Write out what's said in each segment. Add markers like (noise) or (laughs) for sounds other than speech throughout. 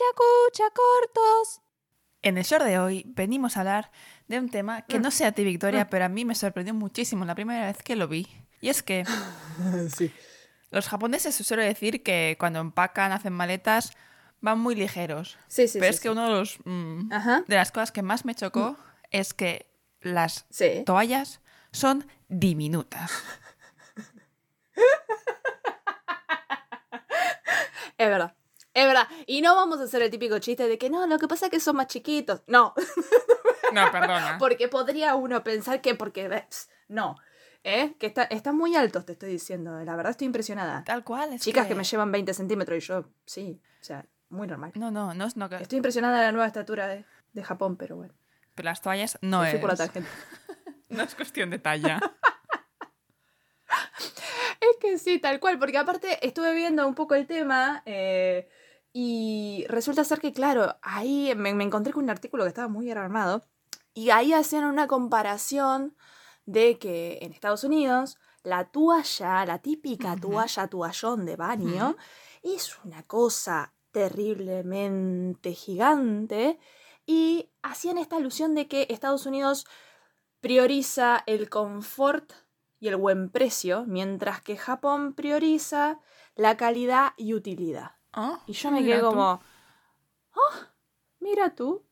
Cucha, cucha, cortos. En el short de hoy venimos a hablar de un tema que no sé a ti, Victoria, pero a mí me sorprendió muchísimo la primera vez que lo vi. Y es que (laughs) Sí. los japoneses se suele decir que cuando empacan, hacen maletas, van muy ligeros. Sí, sí, pero sí, es que sí. uno de, los, mm, Ajá. de las cosas que más me chocó es que las Sí. toallas son diminutas. (laughs) Es verdad. Es verdad. Y no vamos a hacer el típico chiste de que no, lo que pasa es que son más chiquitos. No. (laughs) No, perdona. Porque podría uno pensar que porque. No. ¿Eh? Que está, están muy altos, te estoy diciendo. La verdad estoy impresionada. Tal cual. Es Chicas que... me llevan 20 centímetros y yo, sí. O sea, muy normal. No, no, no es no que... Estoy impresionada de la nueva estatura de, de Japón, pero bueno. Pero las toallas no Me fui es. por la tangente. (laughs) No es cuestión de talla. (laughs) Que sí, tal cual, porque aparte estuve viendo un poco el tema eh, y resulta ser que, claro, ahí me, me encontré con un artículo que estaba muy bien armado y ahí hacían una comparación de que en Estados Unidos la toalla, la típica Ujú. toalla, toallón de baño, es una cosa terriblemente gigante y hacían esta alusión de que Estados Unidos prioriza el confort y el buen precio, mientras que Japón prioriza la calidad y utilidad. Ah, Y yo me quedé tú. como, oh, mira tú,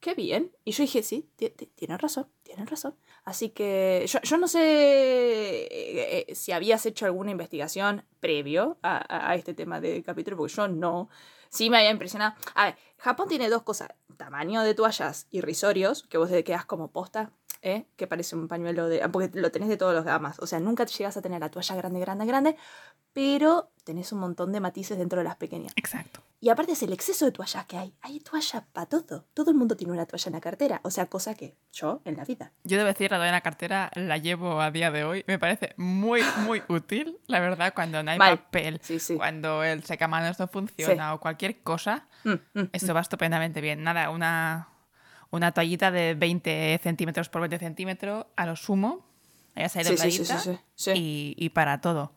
qué bien. Y yo dije, sí, ti- ti- tienes razón, tienes razón. Así que yo, yo no sé eh, eh, si habías hecho alguna investigación previo a este tema de capítulo, porque yo no. Sí me había impresionado. A ver, Japón tiene dos cosas. Tamaño de toallas irrisorios, que vos te quedás como posta, ¿eh? que parece un pañuelo de... Porque lo tenés de todos los gamas. O sea, nunca llegas a tener la toalla grande, grande, grande, pero tenés un montón de matices dentro de las pequeñas. Exacto. Y aparte es el exceso de toallas que hay. Hay toalla para todo. Todo el mundo tiene una toalla en la cartera. O sea, cosa que yo en la vida. Yo debo decir, la doy en la cartera la llevo a día de hoy. Me parece muy, muy (laughs) útil, la verdad, cuando no hay Mal. papel, Sí, sí. cuando el secamanos no funciona o cualquier cosa. Mm, mm, Esto va estupendamente bien. Nada, una, una toallita de 20 centímetros por 20 centímetros a lo sumo. Ya se Sí, sí, sí, sí, sí, sí. Y, y para todo.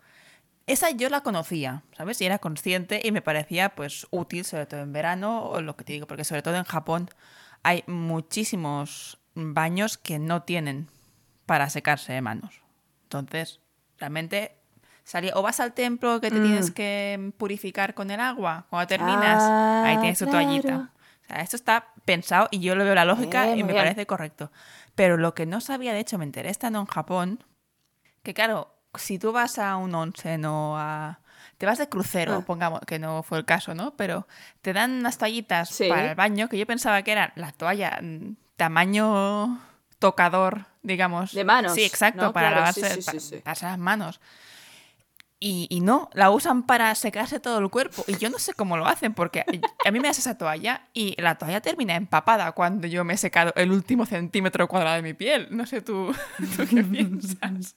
Esa yo la conocía, ¿sabes? Y era consciente y me parecía pues útil, sobre todo en verano, o lo que te digo, porque sobre todo en Japón hay muchísimos baños que no tienen para secarse de manos. Entonces, realmente salía, o vas al templo que te Mm. tienes que purificar con el agua, cuando terminas, Ah, ahí tienes tu toallita. claro. Sea, esto está pensado y yo lo veo la lógica Bien, y me bien. parece correcto. Pero lo que no sabía, de hecho, me enteré estando en Japón, que claro, si tú vas a un onsen o a... Te vas de crucero, Ah. pongamos, que no fue el caso, ¿no? Pero te dan unas toallitas Sí. para el baño que yo pensaba que eran la toalla mm, tamaño tocador, digamos. De manos, Sí, exacto, ¿no? para Claro, lavarse, sí, sí, las manos. Y, y no, la usan para secarse todo el cuerpo. Y yo no sé cómo lo hacen, porque a mí me das esa toalla y la toalla termina empapada cuando yo me he secado el último centímetro cuadrado de mi piel. No sé tú, (laughs) ¿tú qué piensas.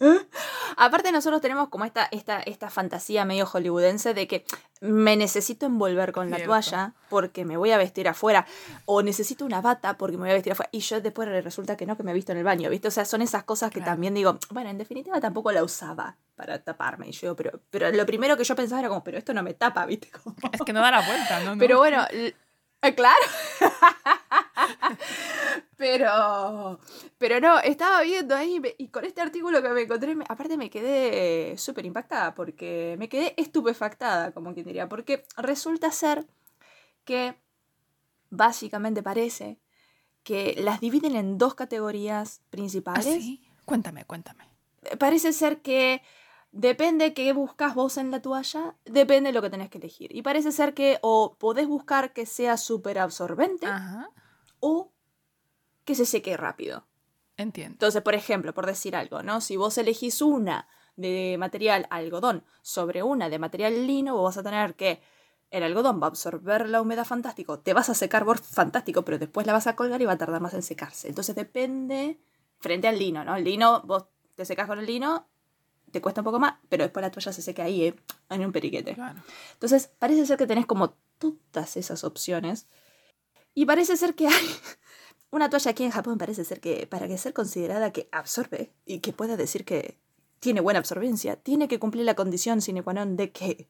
(laughs) Aparte nosotros tenemos como esta, esta, esta fantasía medio hollywoodense de que me necesito envolver con la toalla porque me voy a vestir afuera. O necesito una bata porque me voy a vestir afuera. Y yo después resulta que no, que me he visto en el baño, ¿viste? O sea, son esas cosas que Claro. también digo, bueno, en definitiva tampoco la usaba para taparme. Y yo, pero, pero lo primero que yo pensaba era como, pero esto no me tapa, ¿viste? Como- (laughs) Es que no da la vuelta, ¿no? no. Pero bueno, eh, claro. (laughs) pero, pero no, estaba viendo ahí me- y con este artículo que me encontré, me- aparte me quedé eh, súper impactada porque me quedé estupefactada, como quien diría, porque resulta ser que básicamente parece que las dividen en dos categorías ¿Ah, principales. sí? Cuéntame, cuéntame. Parece ser que depende qué buscas vos en la toalla, depende de lo que tenés que elegir. Y parece ser que o podés buscar que sea súper absorbente Ajá, o que se seque rápido. entiendo. Entonces, por ejemplo, por decir algo, ¿no? Si vos elegís una de material algodón sobre una de material lino, vos vas a tener que el algodón va a absorber la humedad fantástico, te vas a secar vos fantástico, pero después la vas a colgar y va a tardar más en secarse. Entonces depende frente al lino, ¿no? El lino, vos te secas con el lino, te cuesta un poco más, pero después la toalla se seca ahí, ¿eh? en un periquete. Claro. Entonces, parece ser que tenés como todas esas opciones. Y parece ser que hay (laughs) una toalla aquí en Japón, parece ser que para que ser considerada que absorbe y que pueda decir que tiene buena absorbencia, tiene que cumplir la condición sine qua non de que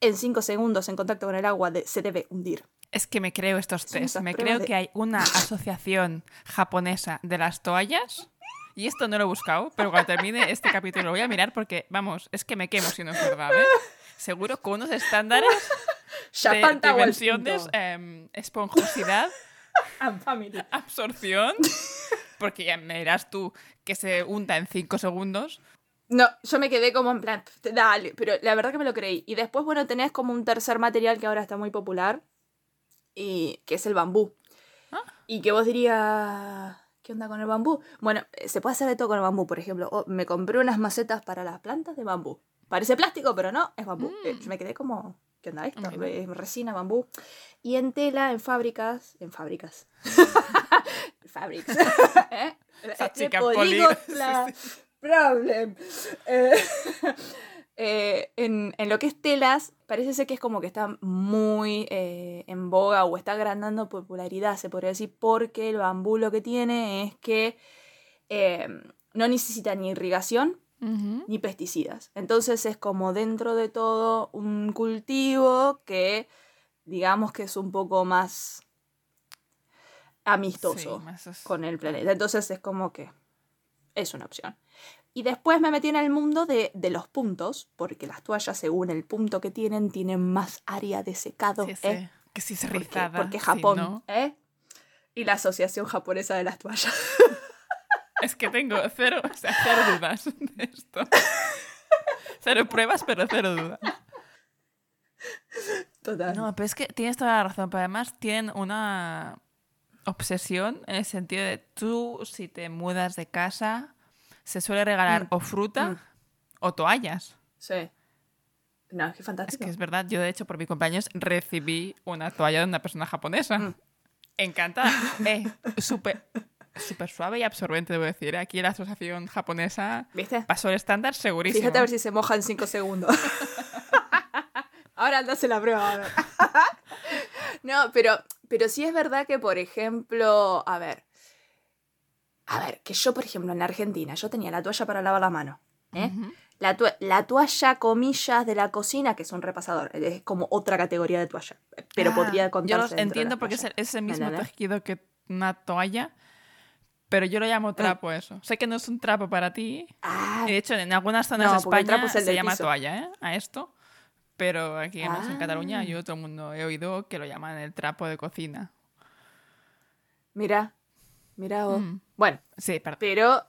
en 5 segundos en contacto con el agua de- se debe hundir. Es que me creo estos test. Me creo de- que hay una asociación japonesa de las toallas. Y esto no lo he buscado, pero cuando termine este capítulo lo voy a mirar porque, vamos, es que me quemo si no es verdad, ¿eh? Seguro con unos estándares de dimensiones, em, esponjosidad, (laughs) absorción. Porque ya me dirás tú que se unta en 5 segundos. No, yo me quedé como en plan, dale, pero la verdad que me lo creí. Y después, bueno, tenés como un tercer material que ahora está muy popular, y que es el bambú. Ah. Y que vos dirías, ¿qué onda con el bambú? Bueno, eh, se puede hacer de todo con el bambú, por ejemplo. oh, me compré unas macetas para las plantas de bambú. Parece plástico, pero no, es bambú. Mm. Eh, yo me quedé como, ¿qué onda esto? Es resina, bambú. Y en tela, en fábricas, en fábricas. (laughs) Fabrics. ¿Eh? Esa Este chica políglota problem. Eh, eh, en, en lo que es telas, parece ser que es como que está muy eh, en boga o está agrandando popularidad, se podría decir, porque el bambú lo que tiene es que eh, no necesita ni irrigación ni pesticidas. Entonces es como dentro de todo un cultivo que digamos que es un poco más amistoso Sí, más es- con el planeta. Entonces es como que es una opción. Y después me metí en el mundo de, de los puntos, porque las toallas, según el punto que tienen, tienen más área de secado. Sí, ¿eh? sí, Que si es Porque, rizada. porque Japón, no- ¿eh? Y la Asociación Japonesa de las Toallas. (laughs) Es que tengo cero, o sea, cero dudas de esto. Cero pruebas, pero cero dudas. Total. No, pero es que tienes toda la razón. Pero además tienen una obsesión en el sentido de tú, si te mudas de casa, se suele regalar Mm. o fruta Mm. o toallas. Sí. No, es que Es fantástico. que es verdad, yo de hecho por mi cumpleaños recibí una toalla de una persona japonesa. Mm. Encantada. (laughs) Eh, súper súper suave y absorbente, debo decir. ¿eh? Aquí la asociación japonesa ¿Viste? pasó el estándar segurísimo. Fíjate a ver si se moja en 5 segundos. (laughs) Ahora andase la prueba. a ver. (laughs) no, pero, pero sí es verdad que, por ejemplo, a ver. A ver, que yo, por ejemplo, en Argentina, yo tenía la toalla para lavar la mano. ¿eh? La, tua- la toalla, comillas, de la cocina, que es un repasador. Es como otra categoría de toalla. Pero Ah, podría contarse Yo los de entiendo porque es el, toallas. es el mismo ¿Entendés? tejido que una toalla, pero yo lo llamo trapo eso. Sé que no es un trapo para ti. Ah, de hecho, en algunas zonas No, de el España trapo es el se llama piso. toalla, ¿eh? A esto. Pero aquí además en Ah. Cataluña yo todo el mundo he oído que lo llaman el trapo de cocina. mira, mira vos. Mm. Bueno, Sí, perdón. Pero,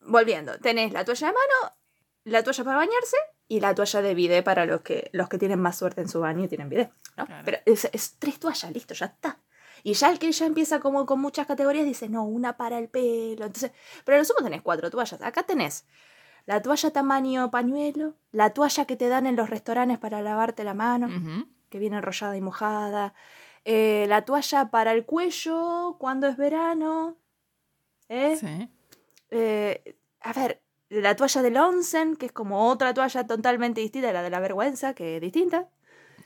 volviendo, tenés la toalla de mano, la toalla para bañarse y la toalla de bidé para los que, los que tienen más suerte en su baño y tienen bidé. ¿no? Claro. Pero es, es tres toallas, listo, ya está. Y ya el que ya empieza como con muchas categorías dice, no, una para el pelo. Entonces, pero lo sumo tenés cuatro toallas. Acá tenés la toalla tamaño pañuelo, la toalla que te dan en los restaurantes para lavarte la mano que viene enrollada y mojada. Eh, la toalla para el cuello cuando es verano. ¿eh? Sí. Eh, a ver, la toalla del onsen, que es como otra toalla totalmente distinta la de la vergüenza, que es distinta.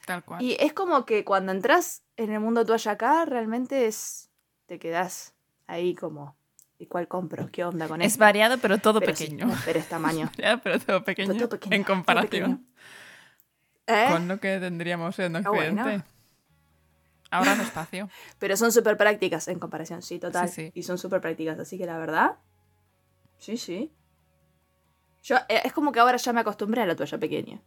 Tal cual. Y es como que cuando entras en el mundo toalla acá, realmente es. te quedas ahí como. ¿Y cuál compro? ¿Qué onda con es esto? variado, pero todo Pero pequeño. pero es tamaño. (laughs) Ya, pero todo pequeño, Todo pequeño, en todo comparación pequeño. ¿Eh? con lo que tendríamos en Ah, bueno. Ahora no espacio. (laughs) Pero son súper prácticas en comparación, sí, total. Sí, sí. Y son súper prácticas, así que la verdad. Sí, sí. Yo, eh, es como que ahora ya me acostumbré a la toalla pequeña.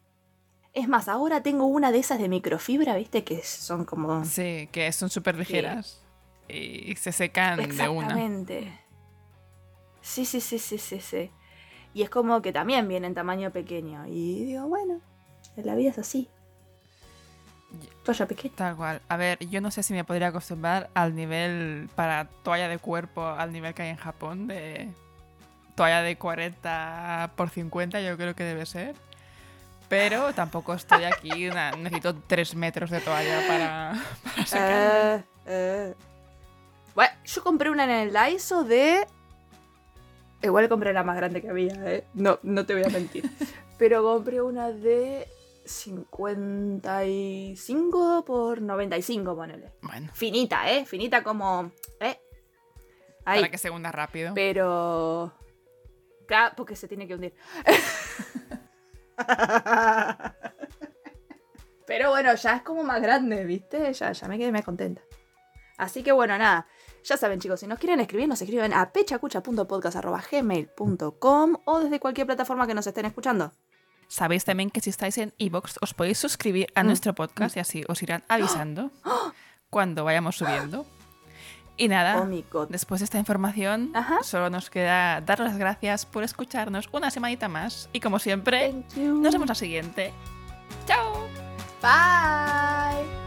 Es más, ahora tengo una de esas de microfibra, ¿viste? Que son como. Sí, que son súper ligeras y se secan de una. Exactamente. Sí, sí, sí, sí, sí, sí. Y es como que también viene en tamaño pequeño. Y digo, bueno, la vida es así. Toalla pequeña. Tal cual. A ver, yo no sé si me podría acostumbrar al nivel para toalla de cuerpo, al nivel que hay en Japón, de toalla de 40 por 50, yo creo que debe ser. Pero tampoco estoy aquí, una- necesito 3 metros de toalla para, (laughs) para secar. Eh, eh. Bueno, yo compré una en el Daiso de. Igual compré la más grande que había, ¿eh? No, no te voy a mentir. (laughs) Pero compré una de 55 por 95, ponele. Bueno, Finita, ¿eh? Finita como. ¿eh? Ahí. para que se hunda rápido. Pero. Claro, porque se tiene que hundir. (laughs) Pero bueno, ya es como más grande, ¿viste? Ya, ya me quedé más contenta. Así que bueno, nada. Ya saben, chicos, si nos quieren escribir, nos escriben a pechacucha.podcast.gmail.com o desde cualquier plataforma que nos estén escuchando. Sabéis también que si estáis en iVoox os podéis suscribir a nuestro podcast y así os irán (gasps) avisando cuando vayamos subiendo. Y nada, Oh después de esta información, Ajá. solo nos queda dar las gracias por escucharnos una semanita más. Y como siempre, nos vemos la siguiente. ¡Chao! Bye.